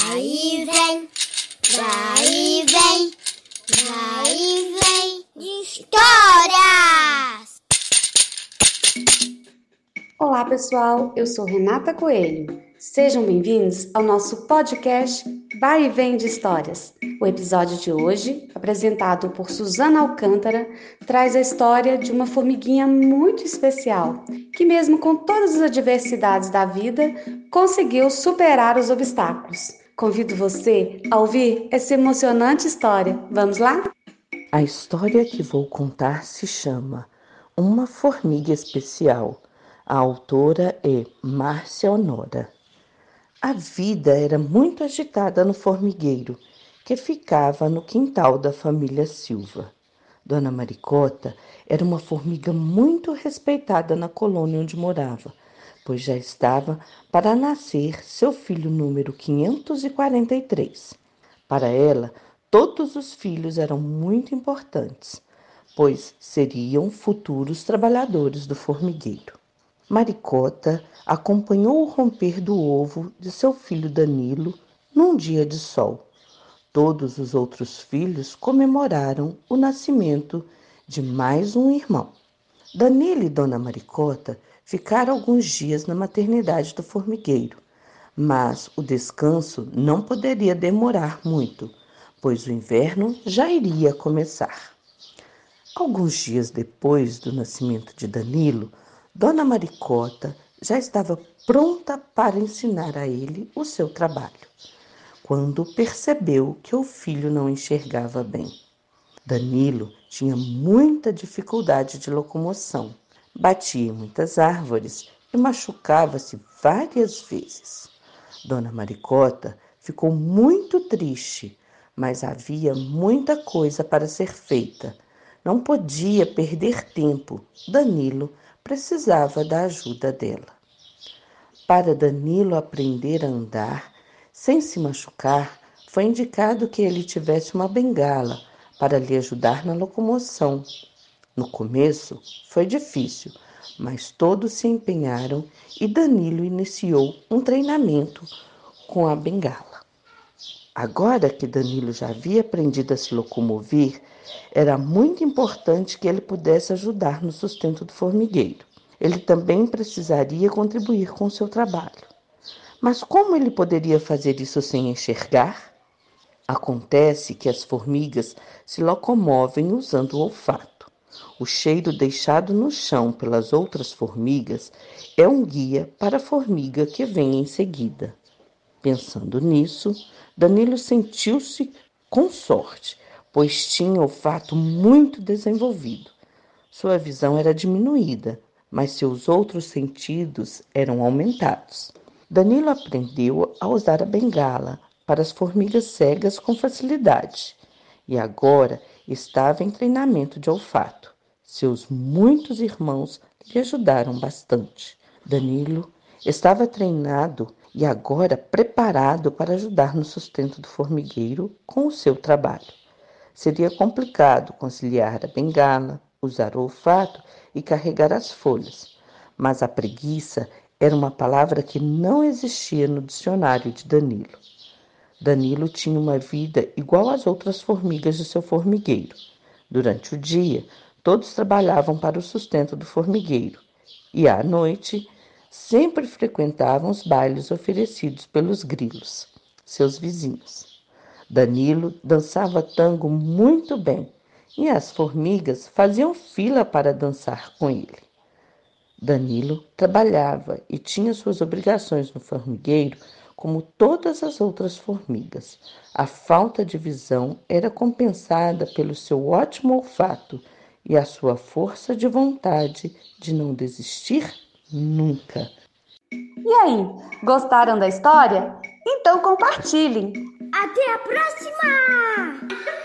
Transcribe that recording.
Vai vem, vai e vem, vai e vem de histórias! Olá pessoal, eu sou Renata Coelho. Sejam bem-vindos ao nosso podcast Vai e Vem de Histórias. O episódio de hoje, apresentado por Suzana Alcântara, traz a história de uma formiguinha muito especial, que, mesmo com todas as adversidades da vida, conseguiu superar os obstáculos. Convido você a ouvir essa emocionante história. Vamos lá? A história que vou contar se chama Uma Formiga Especial. A autora é Márcia Honora. A vida era muito agitada no formigueiro, que ficava no quintal da família Silva. Dona Maricota era uma formiga muito respeitada na colônia onde morava, pois já estava para nascer seu filho número 543. Para ela, todos os filhos eram muito importantes, pois seriam futuros trabalhadores do formigueiro. Maricota acompanhou o romper do ovo de seu filho Danilo num dia de sol. Todos os outros filhos comemoraram o nascimento de mais um irmão. Danilo e Dona Maricota ficaram alguns dias na maternidade do formigueiro, mas o descanso não poderia demorar muito, pois o inverno já iria começar. Alguns dias depois do nascimento de Danilo, Dona Maricota já estava pronta para ensinar a ele o seu trabalho, quando percebeu que o filho não enxergava bem. Danilo tinha muita dificuldade de locomoção, batia em muitas árvores e machucava-se várias vezes. Dona Maricota ficou muito triste, mas havia muita coisa para ser feita. Não podia perder tempo. Danilo precisava da ajuda dela. Para Danilo aprender a andar sem se machucar, foi indicado que ele tivesse uma bengala para lhe ajudar na locomoção. No começo foi difícil, mas todos se empenharam e Danilo iniciou um treinamento com a bengala. Agora que Danilo já havia aprendido a se locomover, era muito importante que ele pudesse ajudar no sustento do formigueiro. Ele também precisaria contribuir com seu trabalho. Mas como ele poderia fazer isso sem enxergar? Acontece que as formigas se locomovem usando o olfato. O cheiro deixado no chão pelas outras formigas é um guia para a formiga que vem em seguida. Pensando nisso, Danilo sentiu-se com sorte, pois tinha olfato muito desenvolvido. Sua visão era diminuída, mas seus outros sentidos eram aumentados. Danilo aprendeu a usar a bengala para as formigas cegas com facilidade e agora estava em treinamento de olfato. Seus muitos irmãos lhe ajudaram bastante. Danilo estava treinado e agora preparado para ajudar no sustento do formigueiro com o seu trabalho. Seria complicado conciliar a bengala, usar o olfato e carregar as folhas, mas a preguiça era uma palavra que não existia no dicionário de Danilo. Danilo tinha uma vida igual às outras formigas de seu formigueiro. Durante o dia, todos trabalhavam para o sustento do formigueiro e à noite sempre frequentavam os bailes oferecidos pelos grilos, seus vizinhos. Danilo dançava tango muito bem e as formigas faziam fila para dançar com ele. Danilo trabalhava e tinha suas obrigações no formigueiro como todas as outras formigas. A falta de visão era compensada pelo seu ótimo olfato e a sua força de vontade de não desistir nunca. E aí, gostaram da história? Então compartilhem! Até a próxima!